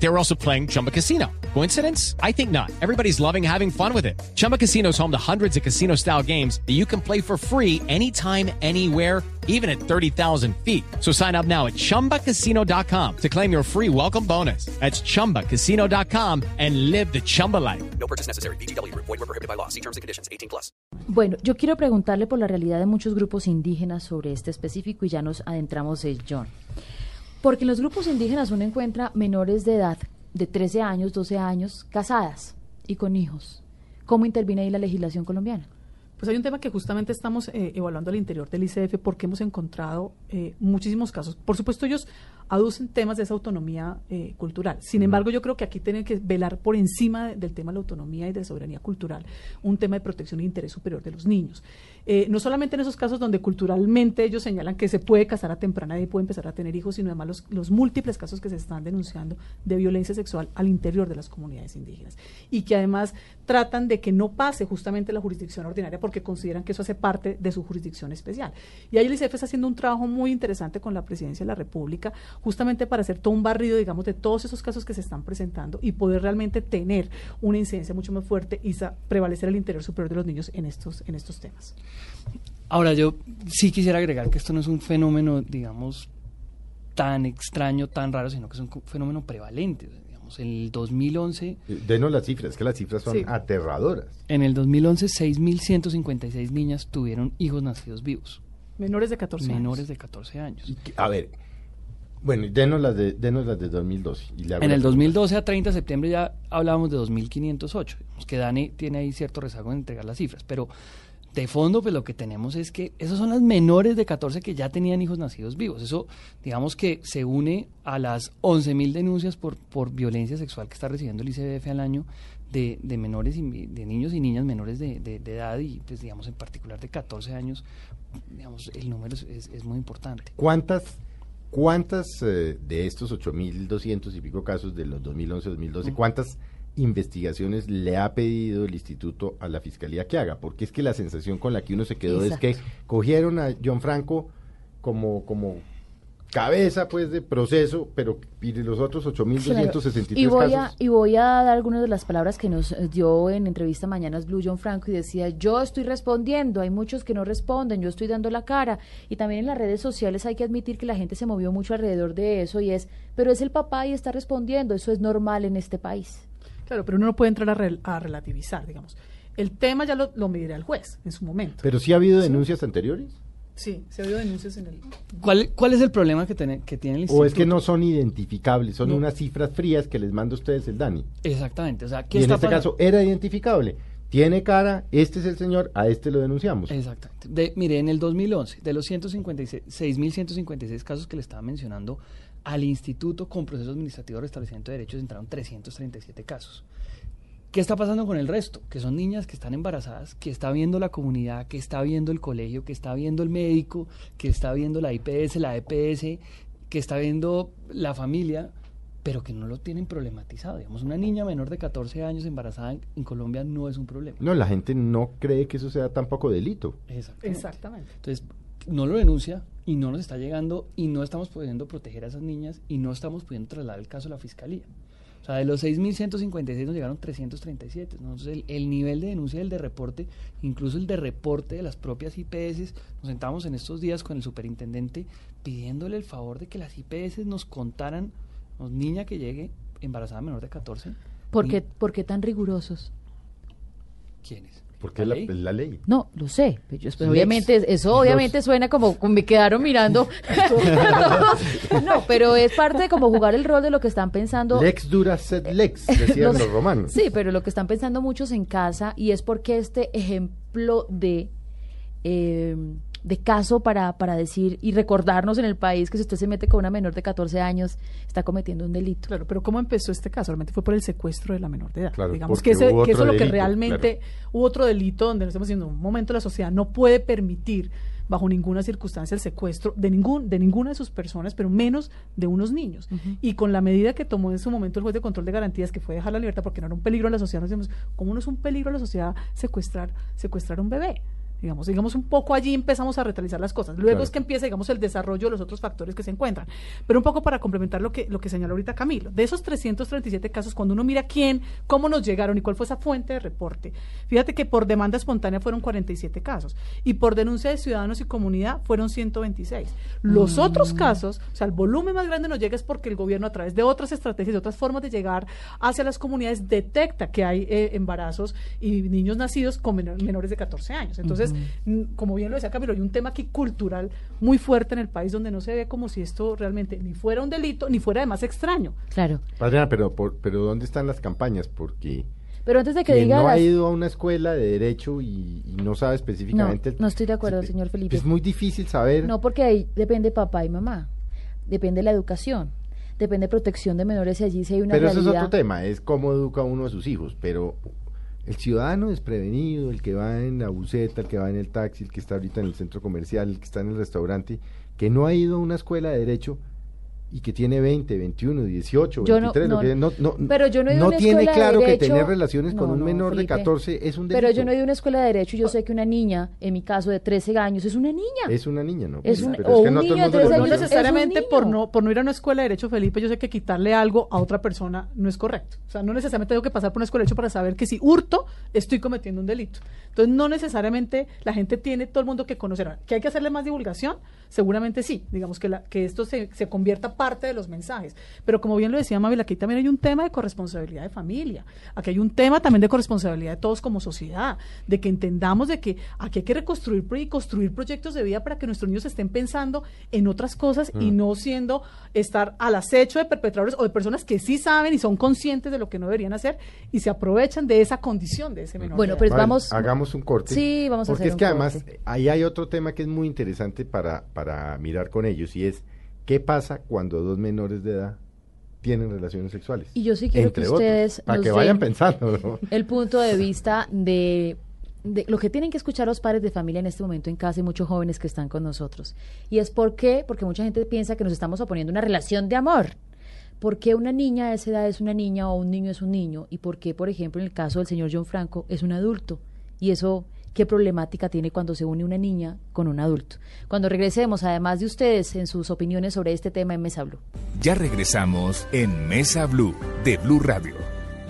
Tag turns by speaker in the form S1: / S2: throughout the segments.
S1: They were also playing Chumba Casino. Coincidence? I think not. Everybody's loving having fun with it. Chumba Casino is home to hundreds of casino style games that you can play for free anytime, anywhere, even at 30,000 feet. So sign up now at chumbacasino.com to claim your free welcome bonus. That's chumbacasino.com and live the Chumba life.
S2: No purchase necessary. BGW. Void were prohibited by law. See terms and conditions. 18 plus.
S3: Bueno, yo quiero preguntarle por la realidad de muchos grupos indígenas sobre este específico y ya nos adentramos en John. Porque en los grupos indígenas uno encuentra menores de edad de 13 años, 12 años, casadas y con hijos. ¿Cómo interviene ahí la legislación colombiana?
S4: Pues hay un tema que justamente estamos eh, evaluando al interior del ICF porque hemos encontrado eh, muchísimos casos. Por supuesto, ellos aducen temas de esa autonomía eh, cultural. Sin embargo, yo creo que aquí tienen que velar por encima del tema de la autonomía y de la soberanía cultural, un tema de protección e interés superior de los niños. no solamente en esos casos donde culturalmente ellos señalan que se puede casar a temprana edad y puede empezar a tener hijos, sino además los, los múltiples casos que se están denunciando de violencia sexual al interior de las comunidades indígenas. Y que además tratan de que no pase justamente la jurisdicción ordinaria porque consideran que eso hace parte de su jurisdicción especial. Y ahí el ICF está haciendo un trabajo muy interesante con la Presidencia de la República, justamente para hacer todo un barrido, digamos, de todos esos casos que se están presentando y poder realmente tener una incidencia mucho más fuerte y prevalecer el interior superior de los niños en estos, en estos temas.
S5: Ahora, yo sí quisiera agregar que esto no es un fenómeno, digamos, tan extraño, tan raro, sino que es un fenómeno prevalente. En el 2011...
S6: Denos las cifras, que las cifras son aterradoras.
S5: En el 2011, 6.156 niñas tuvieron hijos nacidos vivos.
S4: Menores de 14
S5: años. Menores de 14 años.
S6: a ver, bueno, denos las de, denos las de 2012.
S5: en el 2012 a 30 de septiembre ya hablábamos de 2.508. Que Dani tiene ahí cierto rezago en entregar las cifras, pero de fondo, pues lo que tenemos es que esas son las menores de 14 que ya tenían hijos nacidos vivos. Eso, digamos que se une a las 11.000 denuncias por, por violencia sexual que está recibiendo el ICBF al año de, de menores y de niños y niñas menores de, de, edad y, pues digamos, en particular de 14 años, digamos, el número es, es, muy importante.
S6: ¿Cuántas ¿Cuántas eh, de estos 8.200 y pico casos de los 2011-2012, cuántas investigaciones le ha pedido el instituto a la fiscalía que haga, porque es que la sensación con la que uno se quedó es que cogieron a John Franco como como cabeza pues de proceso, pero y los otros 8.263
S3: y voy
S6: casos.
S3: A, y voy a dar algunas de las palabras que nos dio en entrevista Mañanas Blue John Franco y decía, yo estoy respondiendo, hay muchos que no responden, yo estoy dando la cara. Y también en las redes sociales hay que admitir que la gente se movió mucho alrededor de eso y es, pero es el papá y está respondiendo, eso es normal en este país.
S4: Claro, pero uno no puede entrar a, relativizar, digamos. El tema ya lo, lo, medirá el juez en su momento.
S6: ¿Pero sí ha habido denuncias anteriores?
S4: Sí, se ha habido denuncias en el...
S5: ¿Cuál, cuál es el problema que, tiene, que tiene el instituto?
S6: ¿O es que no son identificables? Son unas cifras frías que les manda a ustedes el DANI.
S5: Exactamente. O sea, ¿qué
S6: y en este caso era identificable. Tiene cara, este es el señor, a este lo denunciamos.
S5: Exactamente. De, mire, en el 2011, de los 6.156 casos que le estaba mencionando, al instituto con proceso administrativo de restablecimiento de derechos entraron 337 casos. ¿Qué está pasando con el resto? Que son niñas que están embarazadas, que está viendo la comunidad, que está viendo el colegio, que está viendo el médico, que está viendo la IPS, la EPS, que está viendo la familia, pero que no lo tienen problematizado. Digamos, una niña menor de 14 años embarazada en, Colombia no es un problema.
S6: No, la gente no cree que eso sea tampoco delito.
S5: Exactamente.
S4: Exactamente.
S5: Entonces, no lo denuncia y no nos está llegando y no estamos pudiendo proteger a esas niñas y no estamos pudiendo trasladar el caso a la fiscalía. O sea, de los 6.156 nos llegaron 337. Entonces, el, nivel de denuncia el de reporte, incluso el de reporte de las propias IPS, nos sentamos en estos días con el superintendente pidiéndole el favor de que las IPS nos contaran, nos, niña que llegue embarazada menor de 14.
S3: ¿Por qué, ¿Por qué tan rigurosos?
S5: ¿Quiénes?
S6: Porque es la, ley?
S3: No, lo sé. Pues, obviamente, eso obviamente suena como, me quedaron mirando. no, pero es parte de como jugar el rol de lo que están pensando.
S6: Lex dura sed lex, decían los, romanos.
S3: Sí, pero lo que están pensando muchos en casa y es porque este ejemplo de eh, de caso para, para decir y recordarnos en el país que si usted se mete con una menor de 14 años, está cometiendo un delito.
S4: Claro, pero ¿cómo empezó este caso? Realmente fue por el secuestro de la menor de edad.
S6: Claro,
S4: Digamos
S6: porque
S4: que, ese- que eso es lo que realmente hubo otro delito donde nos estamos diciendo, un momento la sociedad no puede permitir bajo ninguna circunstancia el secuestro de ningún de ninguna de sus personas, pero menos de unos niños. Y con la medida que tomó en su momento el juez de control de garantías, que fue dejar la libertad porque no era un peligro a la sociedad, nos decimos, ¿cómo no es un peligro a la sociedad secuestrar secuestrar a un bebé? Digamos, digamos un poco allí empezamos a retalizar las cosas. Luego
S6: Claro.
S4: es que empieza, digamos, el desarrollo de los otros factores que se encuentran. Pero un poco para complementar lo que, lo que señaló ahorita Camilo. De esos 337 casos, cuando uno mira quién, cómo nos llegaron y cuál fue esa fuente de reporte, fíjate que por demanda espontánea fueron 47 casos y por denuncia de ciudadanos y comunidad fueron 126. Los otros casos, o sea, el volumen más grande nos llega es porque el gobierno a través de otras estrategias, de otras formas de llegar hacia las comunidades, detecta que hay eh, embarazos y niños nacidos con menor- menores de 14 años. Entonces, mm, como bien lo decía Camilo, hay un tema aquí cultural muy fuerte en el país donde no se ve como si esto realmente ni fuera un delito, ni fuera además extraño.
S3: Claro.
S6: Adriana, pero, por- pero ¿dónde están las campañas? Porque
S3: Pero antes de que diga
S6: no ha ido a una escuela de derecho y, y no sabe específicamente...
S3: No,
S6: el-
S3: no estoy de acuerdo, señor Felipe.
S6: Es muy difícil saber...
S3: No, porque ahí depende papá y mamá. Depende la educación. Depende protección de menores y allí si hay una
S6: pero eso
S3: realidad.
S6: es otro tema, es cómo educa uno a sus hijos, pero el ciudadano desprevenido, el que va en la buseta, el que va en el taxi, el que está ahorita en el centro comercial, el que está en el restaurante, que no ha ido a una escuela de derecho y que tiene 20, 21, 18,
S3: Yo no-
S6: 23, lo
S3: no-
S6: que- no, no,
S3: pero yo no he ido a
S6: no
S3: una
S6: tiene
S3: escuela de
S6: claro que tener relaciones con
S3: No,
S6: un
S3: no,
S6: menor
S3: Felipe.
S6: de 14 es un delito.
S3: Pero yo no he ido a una escuela de derecho y yo sé que una niña, en mi caso de 13 años, es una niña.
S6: Es una niña, ¿no?
S3: Es un-
S6: Pero
S3: o
S6: que
S3: un
S6: no
S3: niño de
S6: mundo
S3: tres
S6: lo
S4: no
S3: años
S6: conoce.
S3: es-
S4: necesariamente por no por no ir a una escuela de derecho, Felipe, yo sé que quitarle algo a otra persona no es correcto. O sea, no necesariamente tengo que pasar por una escuela de derecho para saber que si hurto estoy cometiendo un delito. Entonces, no necesariamente la gente tiene todo el mundo que conocer. ¿Que hay que hacerle más divulgación? Seguramente sí. Digamos que, la, que esto se, se convierta parte de los mensajes. Pero como bien lo decía Mabel, aquí también hay un tema de corresponsabilidad de familia. Aquí hay un tema también de corresponsabilidad de todos como sociedad. De que entendamos de que aquí hay que reconstruir y construir proyectos de vida para que nuestros niños estén pensando en otras cosas y no siendo estar al acecho de perpetradores o de personas que sí saben y son conscientes de lo que no deberían hacer y se aprovechan de esa condición de ese menor.
S3: Bueno, pero.
S6: Vale,
S3: vamos-
S6: Hagamos un corte.
S3: Sí, vamos a
S6: Porque
S3: hacer
S6: es
S3: un
S6: que además ahí hay otro tema que es muy interesante para, para mirar con ellos y es qué pasa cuando dos menores de edad tienen relaciones sexuales.
S3: Y yo sí quiero
S6: Entre
S3: que
S6: otros,
S3: ustedes
S6: para
S3: nos
S6: que vayan pensando, ¿no?
S3: el punto de vista de, de lo que tienen que escuchar los padres de familia en este momento en casa y muchos jóvenes que están con nosotros. Y es por qué, porque mucha gente piensa que nos estamos oponiendo a una relación de amor. ¿Por qué una niña de esa edad es una niña o un niño es un niño? ¿Y por qué, por ejemplo, en el caso del señor John Franco, es un adulto? Y eso, ¿qué problemática tiene cuando se une una niña con un adulto? Cuando regresemos, además de ustedes, en sus opiniones sobre este tema en Mesa Blue.
S7: Ya regresamos en Mesa Blue de Blue Radio,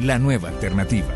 S7: la nueva alternativa.